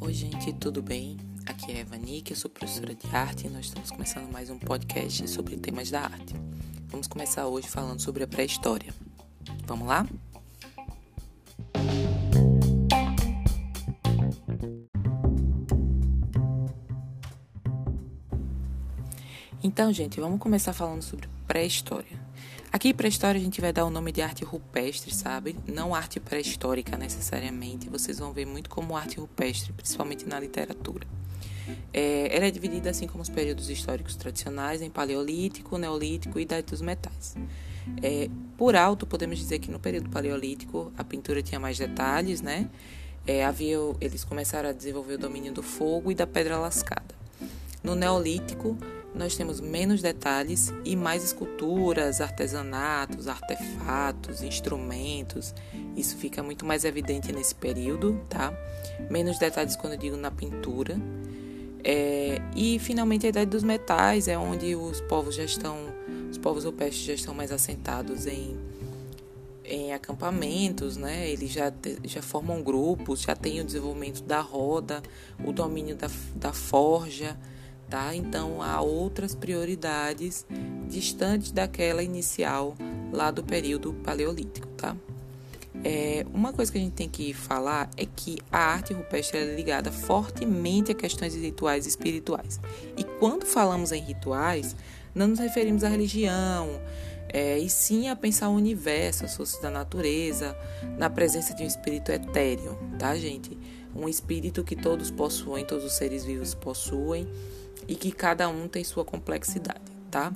Oi, gente, tudo bem? Aqui é Evanique, eu sou professora de arte e nós estamos começando mais um podcast sobre temas da arte. Vamos começar hoje falando sobre a pré-história. Vamos lá? Então, gente, vamos começar falando sobre pré-história. Aqui, pré-história, a gente vai dar o nome de arte rupestre, sabe? Não arte pré-histórica necessariamente. Vocês vão ver muito como arte rupestre, principalmente na literatura. É, ela é dividida, assim como os períodos históricos tradicionais, em Paleolítico, Neolítico e Idade dos Metais. É, por alto, podemos dizer que no período Paleolítico a pintura tinha mais detalhes, né? É, havia, eles começaram a desenvolver o domínio do fogo e da pedra lascada. No Neolítico, nós temos menos detalhes e mais esculturas, artesanatos, artefatos, instrumentos. Isso fica muito mais evidente nesse período, tá? Menos detalhes quando eu digo na pintura. É, e finalmente a idade dos metais é onde os povos já estão, os povos rupestres já estão mais assentados em, em acampamentos, né? Eles já, já formam grupos, já tem o desenvolvimento da roda, o domínio da, da forja tá? Então há outras prioridades distantes daquela inicial lá do período paleolítico, tá? É, uma coisa que a gente tem que falar é que a arte rupestre é ligada fortemente a questões rituais e espirituais. E quando falamos em rituais, não nos referimos à religião, é, e sim a pensar o universo, as forças da natureza, na presença de um espírito etéreo, tá, gente? Um espírito que todos possuem, todos os seres vivos possuem, e que cada um tem sua complexidade, tá?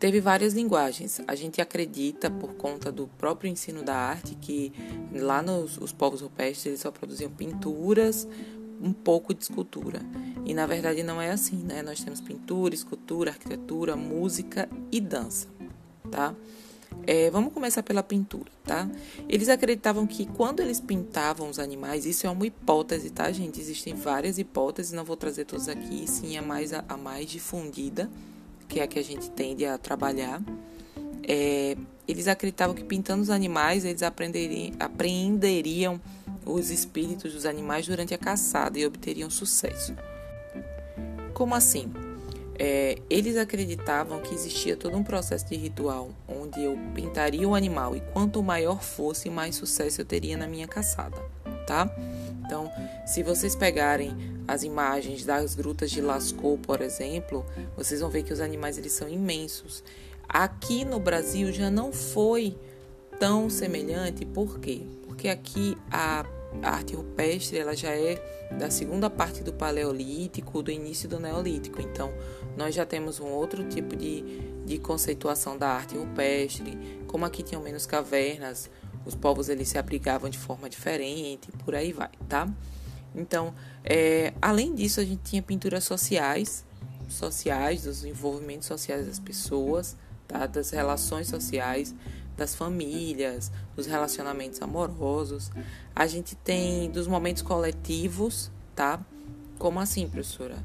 Teve várias linguagens. A gente acredita, por conta do próprio ensino da arte, que lá nos os povos rupestres eles só produziam pinturas, um pouco de escultura. E na verdade não é assim, né? Nós temos pintura, escultura, arquitetura, música e dança, tá? É, vamos começar pela pintura, tá? Eles acreditavam que quando eles pintavam os animais, isso é uma hipótese, tá, gente? Existem várias hipóteses, não vou trazer todas aqui, sim a mais, a, mais difundida, que é a que a gente tende a trabalhar. É, eles acreditavam que pintando os animais, eles apreenderiam os espíritos dos animais durante a caçada e obteriam sucesso. Como assim? É, eles acreditavam que existia todo um processo de ritual onde eu pintaria o animal e quanto maior fosse, mais sucesso eu teria na minha caçada, tá? Então, se vocês pegarem as imagens das grutas de Lascaux, por exemplo, vocês vão ver que os animais eles são imensos. Aqui no Brasil já não foi tão semelhante, por quê? Porque aqui a a arte rupestre ela já é da segunda parte do Paleolítico, do início do Neolítico. Então, nós já temos um outro tipo de, de conceituação da arte rupestre. Como aqui tinham menos cavernas, os povos eles se abrigavam de forma diferente, por aí vai, tá? Então, é, além disso, a gente tinha pinturas sociais, sociais, dos envolvimentos sociais das pessoas, tá? das relações sociais das famílias, dos relacionamentos amorosos. A gente tem dos momentos coletivos, tá? Como assim, professora?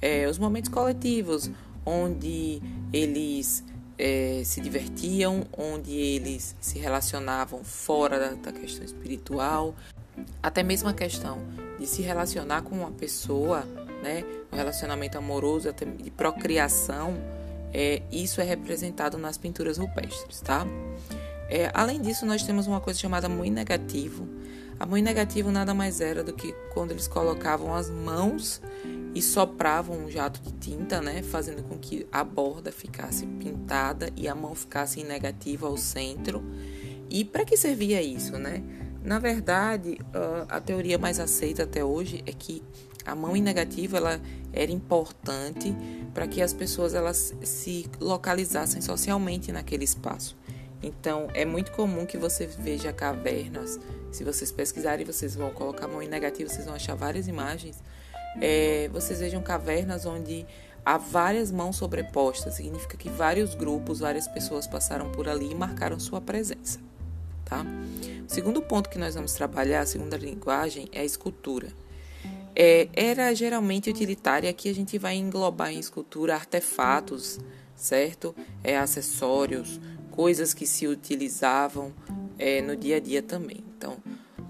É, os momentos coletivos, onde eles é, se divertiam, onde eles se relacionavam fora da, da questão espiritual, até mesmo a questão de se relacionar com uma pessoa, né? O relacionamento amoroso, até de procriação, é, isso é representado nas pinturas rupestres, tá? É, além disso, nós temos uma coisa chamada moinho negativo. A moinho negativo nada mais era do que quando eles colocavam as mãos e sopravam um jato de tinta, né, fazendo com que a borda ficasse pintada e a mão ficasse em negativo ao centro. E para que servia isso, né? Na verdade, a teoria mais aceita até hoje é que a mão em negativo ela era importante para que as pessoas elas se localizassem socialmente naquele espaço. Então, é muito comum que você veja cavernas. Se vocês pesquisarem, vocês vão colocar a mão em negativo, vocês vão achar várias imagens. É, vocês vejam cavernas onde há várias mãos sobrepostas. Significa que vários grupos, várias pessoas passaram por ali e marcaram sua presença. Tá? O segundo ponto que nós vamos trabalhar, a segunda linguagem, é a escultura. É, era geralmente utilitária, aqui a gente vai englobar em escultura artefatos, certo? É, acessórios, coisas que se utilizavam é, no dia a dia também. Então,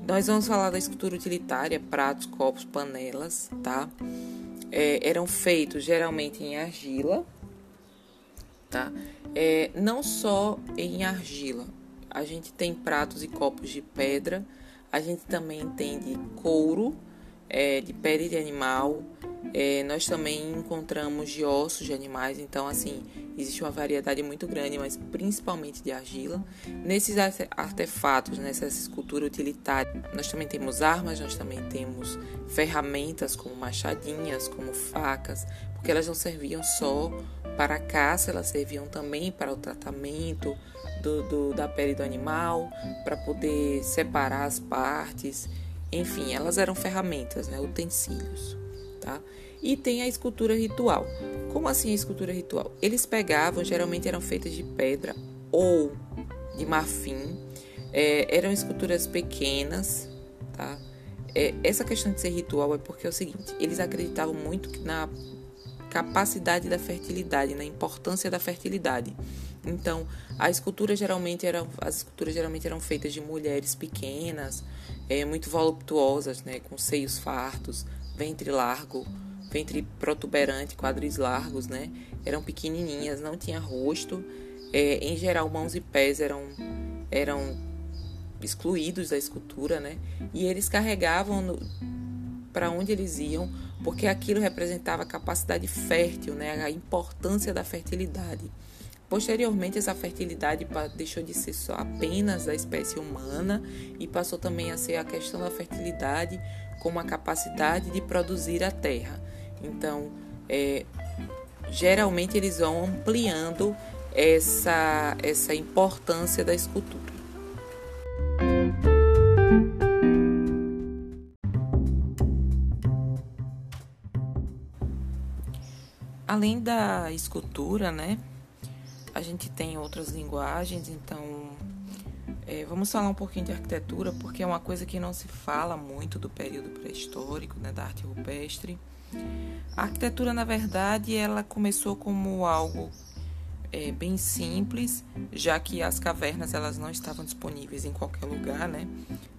nós vamos falar da escultura utilitária, pratos, copos, panelas, tá? É, eram feitos geralmente em argila, tá? É, não só em argila, a gente tem pratos e copos de pedra, a gente também tem de couro, é, de pele de animal, é, nós também encontramos de ossos de animais, então assim existe uma variedade muito grande, mas principalmente de argila. Nesses artefatos, nessa escultura utilitária, nós também temos armas, nós também temos ferramentas como machadinhas, como facas, porque elas não serviam só para a caça, elas serviam também para o tratamento do, do da pele do animal, para poder separar as partes. Enfim, elas eram ferramentas, né, utensílios tá? E tem a escultura ritual. Como assim a escultura ritual? Eles pegavam, geralmente eram feitas de pedra ou de marfim, é, eram esculturas pequenas, tá? É, essa questão de ser ritual é porque é o seguinte: eles acreditavam muito na capacidade da fertilidade, na importância da fertilidade. Então, a escultura geralmente eram, as esculturas geralmente eram feitas de mulheres pequenas, é, muito voluptuosas, né, com seios fartos, ventre largo, ventre protuberante, quadris largos, né? Eram pequenininhas, não tinha rosto. É, em geral, mãos e pés eram eram excluídos da escultura, né? E eles carregavam para onde eles iam, porque aquilo representava a capacidade fértil, né? A importância da fertilidade. Posteriormente, essa fertilidade deixou de ser só apenas da espécie humana e passou também a ser a questão da fertilidade como a capacidade de produzir a terra. Então, é, geralmente eles vão ampliando essa, essa importância da escultura. Além da escultura, né, a gente tem outras linguagens, então é, vamos falar um pouquinho de arquitetura, porque é uma coisa que não se fala muito do período pré-histórico, né, da arte rupestre. A arquitetura, na verdade, ela começou como algo é, bem simples, já que as cavernas elas não estavam disponíveis em qualquer lugar, né?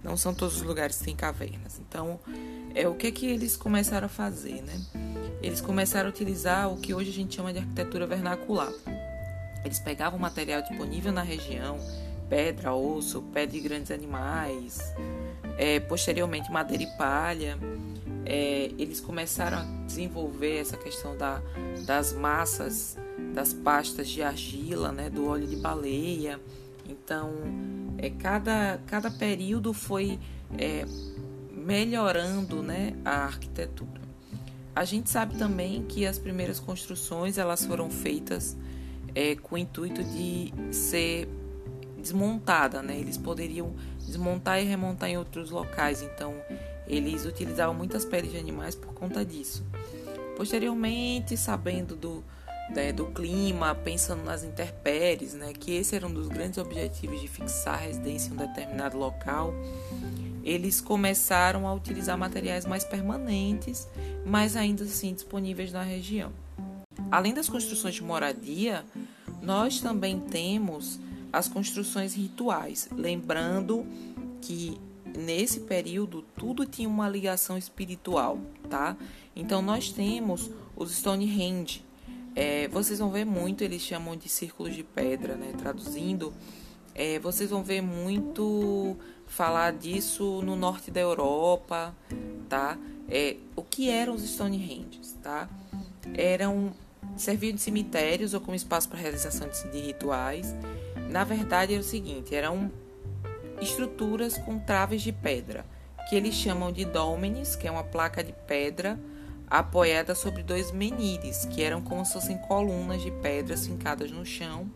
Não são todos os lugares que têm cavernas. Então, é o que que eles começaram a fazer, né? Eles começaram a utilizar o que hoje a gente chama de arquitetura vernacular. Eles pegavam material disponível na região, pedra, osso, pé de grandes animais, é, posteriormente madeira e palha. É, eles começaram a desenvolver essa questão da, das massas, das pastas de argila, né, do óleo de baleia. Então, é, cada, cada período foi é, melhorando né, a arquitetura. A gente sabe também que as primeiras construções elas foram feitas é, com o intuito de ser desmontada, né? Eles poderiam desmontar e remontar em outros locais, então eles utilizavam muitas peles de animais por conta disso. Posteriormente, sabendo do, né, do clima, pensando nas intempéries, né, que esse era um dos grandes objetivos de fixar a residência em um determinado local, eles começaram a utilizar materiais mais permanentes, mas ainda assim disponíveis na região. Além das construções de moradia, nós também temos as construções rituais, lembrando que nesse período tudo tinha uma ligação espiritual, tá? Então nós temos os Stonehenge. É, vocês vão ver muito, eles chamam de círculos de pedra, né? Traduzindo, é, vocês vão ver muito falar disso no norte da Europa, tá? É, o que eram os Stonehenge, tá? Eram serviam de cemitérios ou como espaço para realização de, de rituais na verdade, é o seguinte: eram estruturas com traves de pedra, que eles chamam de dolmenes, que é uma placa de pedra apoiada sobre dois menires, que eram como se fossem colunas de pedras fincadas no chão,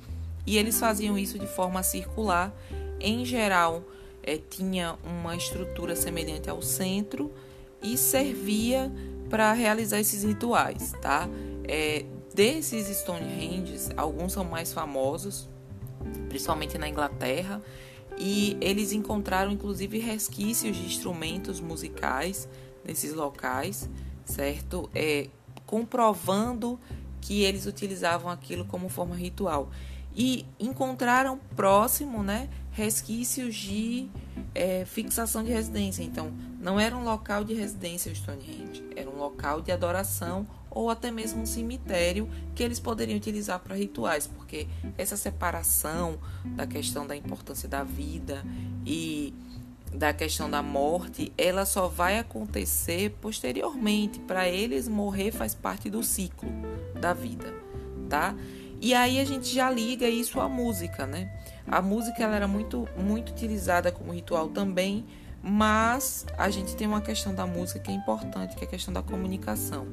e eles faziam isso de forma circular. Em geral, é, tinha uma estrutura semelhante ao centro e servia para realizar esses rituais, tá? É, desses Stonehenges, alguns são mais famosos, principalmente na Inglaterra, e eles encontraram inclusive resquícios de instrumentos musicais nesses locais, certo? É, comprovando que eles utilizavam aquilo como forma ritual. E encontraram próximo, né, resquícios de é, fixação de residência. Então, não era um local de residência o Stonehenge, era um local de adoração ou até mesmo um cemitério que eles poderiam utilizar para rituais, porque essa separação da questão da importância da vida e da questão da morte, ela só vai acontecer posteriormente. Para eles, morrer faz parte do ciclo da vida, tá? E aí a gente já liga isso à música, né? A música ela era muito, muito utilizada como ritual também, mas a gente tem uma questão da música que é importante, que é a questão da comunicação.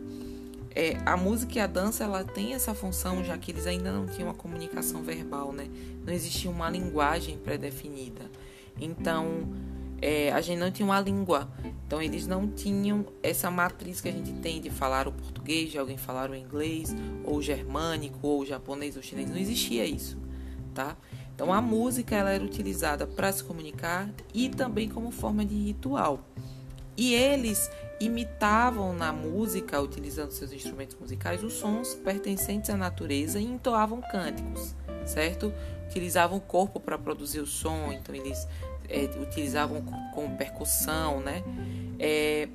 É, a música e a dança ela tem essa função, já que eles ainda não tinham uma comunicação verbal, né? Não existia uma linguagem pré-definida. Então, é, a gente não tinha uma língua. Então eles não tinham essa matriz que a gente tem de falar o português, de alguém falar o inglês, ou o germânico, ou o japonês, ou chinês. Não existia isso, tá? Então a música ela era utilizada para se comunicar e também como forma de ritual. E eles imitavam na música, utilizando seus instrumentos musicais, os sons pertencentes à natureza e entoavam cânticos, certo? Utilizavam o corpo para produzir o som, então eles é, utilizavam como percussão, né? É,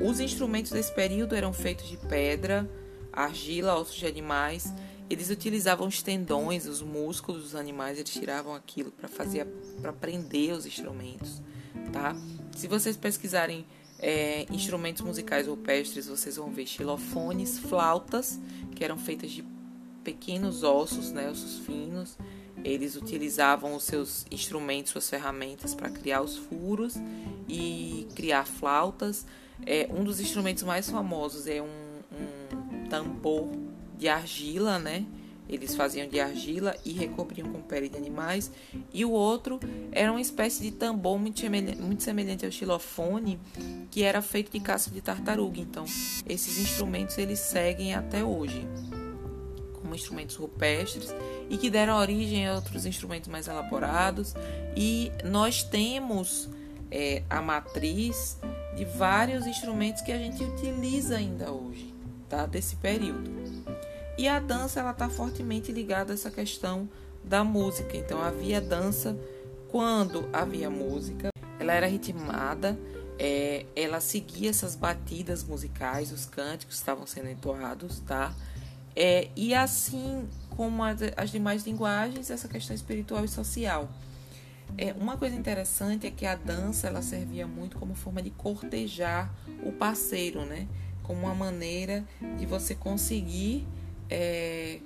os instrumentos desse período eram feitos de pedra, argila, ossos de animais. Eles utilizavam os tendões, os músculos dos animais, eles tiravam aquilo para fazer, para prender os instrumentos, tá? Se vocês pesquisarem é, instrumentos musicais rupestres, vocês vão ver xilofones, flautas, que eram feitas de pequenos ossos, né, ossos finos, eles utilizavam os seus instrumentos, suas ferramentas para criar os furos e criar flautas. É, um dos instrumentos mais famosos é um, um tambor de argila, né? Eles faziam de argila e recobriam com pele de animais. E o outro era uma espécie de tambor muito semelhante, muito semelhante ao xilofone, que era feito de casco de tartaruga. Então, esses instrumentos eles seguem até hoje como instrumentos rupestres e que deram origem a outros instrumentos mais elaborados. E nós temos é, a matriz de vários instrumentos que a gente utiliza ainda hoje, tá? Desse período. E a dança ela está fortemente ligada a essa questão da música. Então havia dança quando havia música, ela era ritmada, é, ela seguia essas batidas musicais, os cânticos estavam sendo entoados, tá? É, e assim como as, as demais linguagens, essa questão espiritual e social. É, uma coisa interessante é que a dança ela servia muito como forma de cortejar o parceiro, né? Como uma maneira de você conseguir é,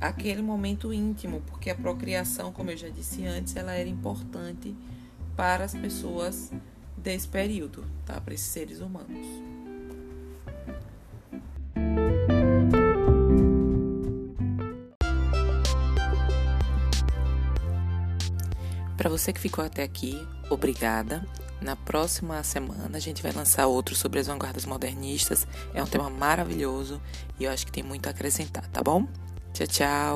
aquele momento íntimo, porque a procriação, como eu já disse antes, ela era importante para as pessoas desse período, tá? Para esses seres humanos. Para você que ficou até aqui, obrigada. Na próxima semana a gente vai lançar outro sobre as vanguardas modernistas. É um tema maravilhoso e eu acho que tem muito a acrescentar, tá bom? Tchau, tchau.